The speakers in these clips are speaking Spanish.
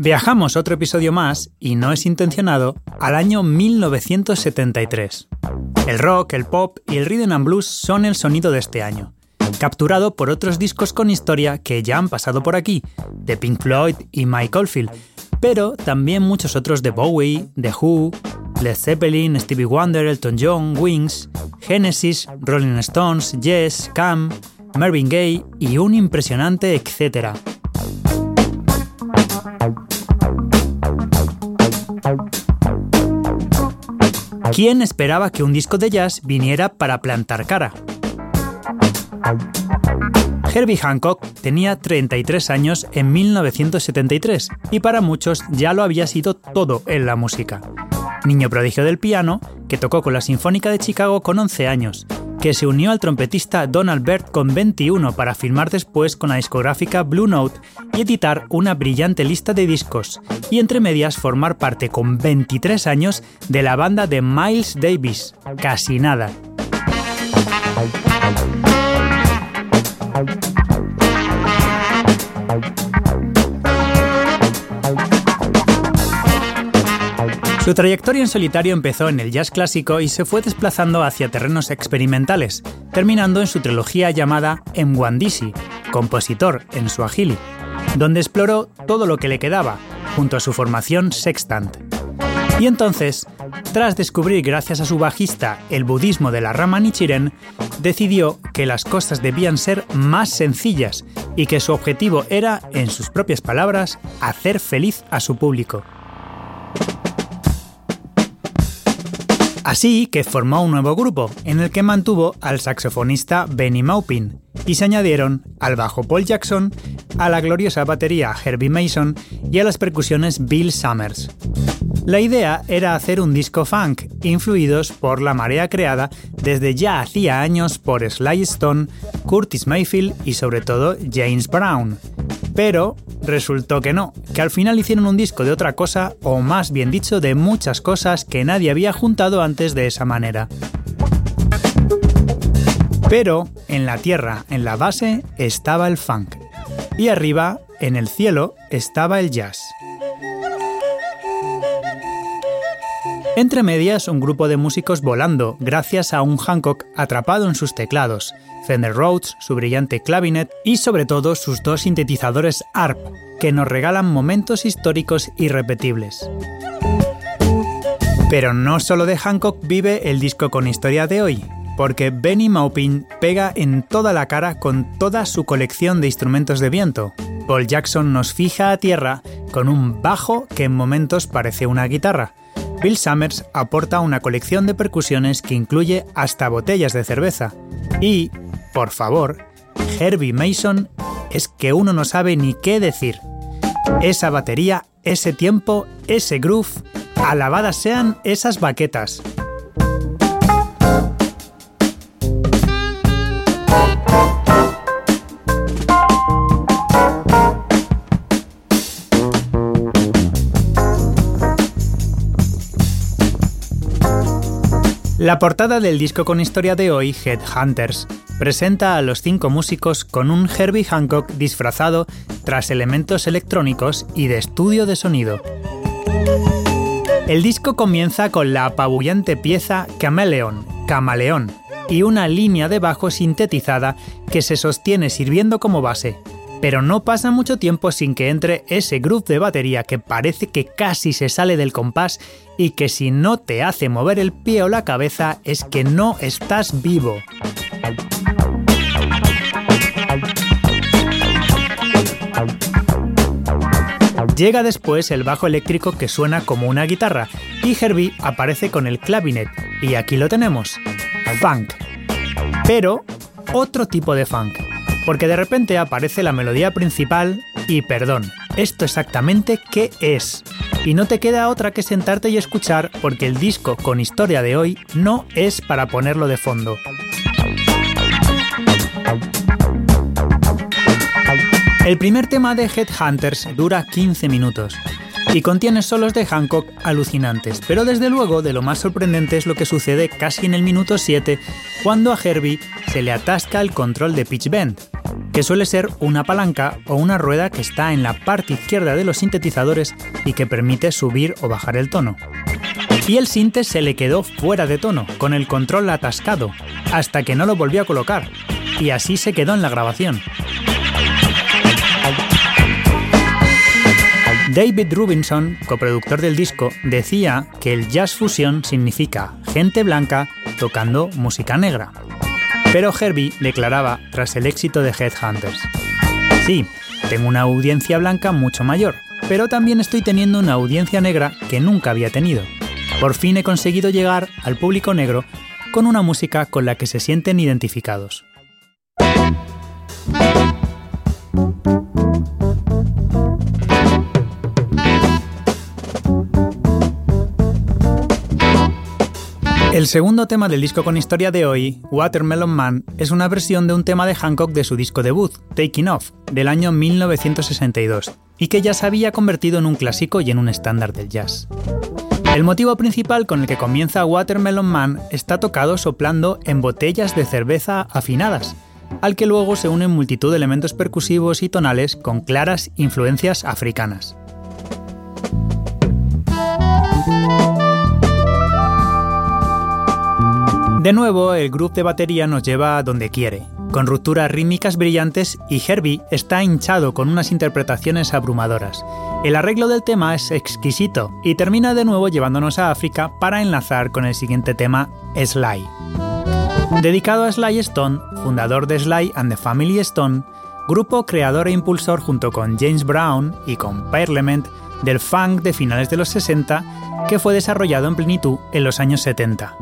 Viajamos otro episodio más, y no es intencionado, al año 1973. El rock, el pop y el rhythm and blues son el sonido de este año, capturado por otros discos con historia que ya han pasado por aquí, de Pink Floyd y Mike Oldfield, pero también muchos otros de Bowie, The Who, Led Zeppelin, Stevie Wonder, Elton John, Wings, Genesis, Rolling Stones, Yes, Cam, Marvin Gaye y un impresionante etcétera. ¿Quién esperaba que un disco de jazz viniera para plantar cara? Herbie Hancock tenía 33 años en 1973 y para muchos ya lo había sido todo en la música. Niño prodigio del piano, que tocó con la Sinfónica de Chicago con 11 años, que se unió al trompetista Donald Byrd con 21 para firmar después con la discográfica Blue Note y editar una brillante lista de discos, y entre medias formar parte con 23 años de la banda de Miles Davis, casi nada. Su trayectoria en solitario empezó en el jazz clásico y se fue desplazando hacia terrenos experimentales, terminando en su trilogía llamada Mwandisi, compositor en Swahili, donde exploró todo lo que le quedaba, junto a su formación sextant. Y entonces, tras descubrir gracias a su bajista el budismo de la rama Nichiren, decidió que las cosas debían ser más sencillas y que su objetivo era, en sus propias palabras, hacer feliz a su público. Así que formó un nuevo grupo, en el que mantuvo al saxofonista Benny Maupin, y se añadieron al bajo Paul Jackson, a la gloriosa batería Herbie Mason y a las percusiones Bill Summers. La idea era hacer un disco funk, influidos por la marea creada desde ya hacía años por Sly Stone, Curtis Mayfield y sobre todo James Brown. Pero resultó que no, que al final hicieron un disco de otra cosa, o más bien dicho, de muchas cosas que nadie había juntado antes de esa manera. Pero en la tierra, en la base, estaba el funk. Y arriba, en el cielo, estaba el jazz. Entre medias, un grupo de músicos volando, gracias a un Hancock atrapado en sus teclados, Fender Rhodes, su brillante clavinet y sobre todo sus dos sintetizadores ARP, que nos regalan momentos históricos irrepetibles. Pero no solo de Hancock vive el disco con historia de hoy, porque Benny Maupin pega en toda la cara con toda su colección de instrumentos de viento. Paul Jackson nos fija a tierra con un bajo que en momentos parece una guitarra, Bill Summers aporta una colección de percusiones que incluye hasta botellas de cerveza. Y, por favor, Herbie Mason es que uno no sabe ni qué decir. Esa batería, ese tiempo, ese groove, alabadas sean esas baquetas. La portada del disco con historia de hoy, Headhunters, presenta a los cinco músicos con un Herbie Hancock disfrazado tras elementos electrónicos y de estudio de sonido. El disco comienza con la apabullante pieza Cameleon, Camaleón, y una línea de bajo sintetizada que se sostiene sirviendo como base, pero no pasa mucho tiempo sin que entre ese groove de batería que parece que casi se sale del compás y que si no te hace mover el pie o la cabeza es que no estás vivo. Llega después el bajo eléctrico que suena como una guitarra y Herbie aparece con el clavinet y aquí lo tenemos, funk. Pero otro tipo de funk porque de repente aparece la melodía principal y perdón, ¿esto exactamente qué es? Y no te queda otra que sentarte y escuchar porque el disco con historia de hoy no es para ponerlo de fondo. El primer tema de Headhunters dura 15 minutos. y contiene solos de Hancock alucinantes, pero desde luego de lo más sorprendente es lo que sucede casi en el minuto 7 cuando a Herbie se le atasca el control de pitch bend, que suele ser una palanca o una rueda que está en la parte izquierda de los sintetizadores y que permite subir o bajar el tono. Y el sinte se le quedó fuera de tono, con el control atascado, hasta que no lo volvió a colocar, y así se quedó en la grabación. David Rubinson, coproductor del disco, decía que el jazz fusión significa gente blanca tocando música negra. Pero Herbie declaraba tras el éxito de Headhunters: Sí, tengo una audiencia blanca mucho mayor, pero también estoy teniendo una audiencia negra que nunca había tenido. Por fin he conseguido llegar al público negro con una música con la que se sienten identificados. El segundo tema del disco con historia de hoy, Watermelon Man, es una versión de un tema de Hancock de su disco debut, Taking Off, del año 1962, y que ya se había convertido en un clásico y en un estándar del jazz. El motivo principal con el que comienza Watermelon Man está tocado soplando en botellas de cerveza afinadas, al que luego se unen multitud de elementos percusivos y tonales con claras influencias africanas. De nuevo, el grupo de batería nos lleva a donde quiere, con rupturas rítmicas brillantes y Herbie está hinchado con unas interpretaciones abrumadoras. El arreglo del tema es exquisito y termina de nuevo llevándonos a África para enlazar con el siguiente tema, Sly. Dedicado a Sly Stone, fundador de Sly and the Family Stone, grupo creador e impulsor junto con James Brown y con Parliament del funk de finales de los 60 que fue desarrollado en plenitud en los años 70.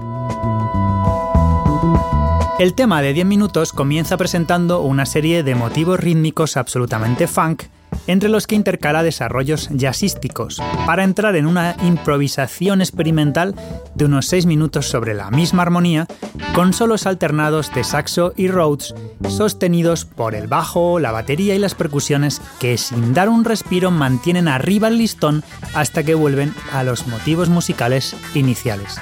El tema de 10 minutos comienza presentando una serie de motivos rítmicos absolutamente funk, entre los que intercala desarrollos jazzísticos, para entrar en una improvisación experimental de unos 6 minutos sobre la misma armonía, con solos alternados de saxo y Rhodes, sostenidos por el bajo, la batería y las percusiones que sin dar un respiro mantienen arriba el listón hasta que vuelven a los motivos musicales iniciales.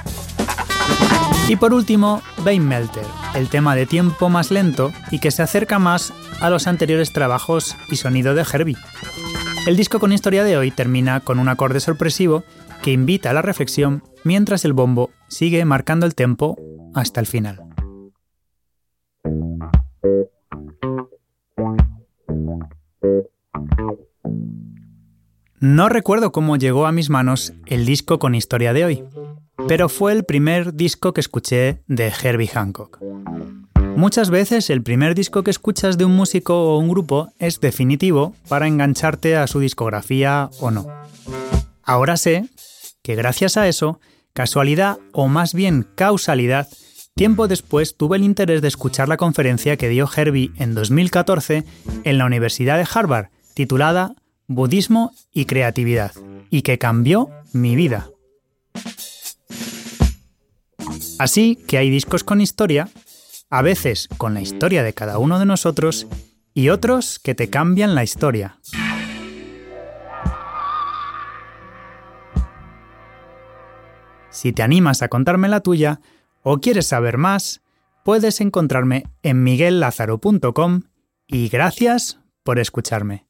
Y por último, Melter, el tema de tiempo más lento y que se acerca más a los anteriores trabajos y sonido de Herbie. El disco con historia de hoy termina con un acorde sorpresivo que invita a la reflexión mientras el bombo sigue marcando el tempo hasta el final. No recuerdo cómo llegó a mis manos el disco con historia de hoy, pero fue el primer disco que escuché de Herbie Hancock. Muchas veces el primer disco que escuchas de un músico o un grupo es definitivo para engancharte a su discografía o no. Ahora sé que gracias a eso, casualidad o más bien causalidad, tiempo después tuve el interés de escuchar la conferencia que dio Herbie en 2014 en la Universidad de Harvard, titulada Budismo y Creatividad, y que cambió mi vida. Así que hay discos con historia, a veces con la historia de cada uno de nosotros, y otros que te cambian la historia. Si te animas a contarme la tuya o quieres saber más, puedes encontrarme en miguellázaro.com y gracias por escucharme.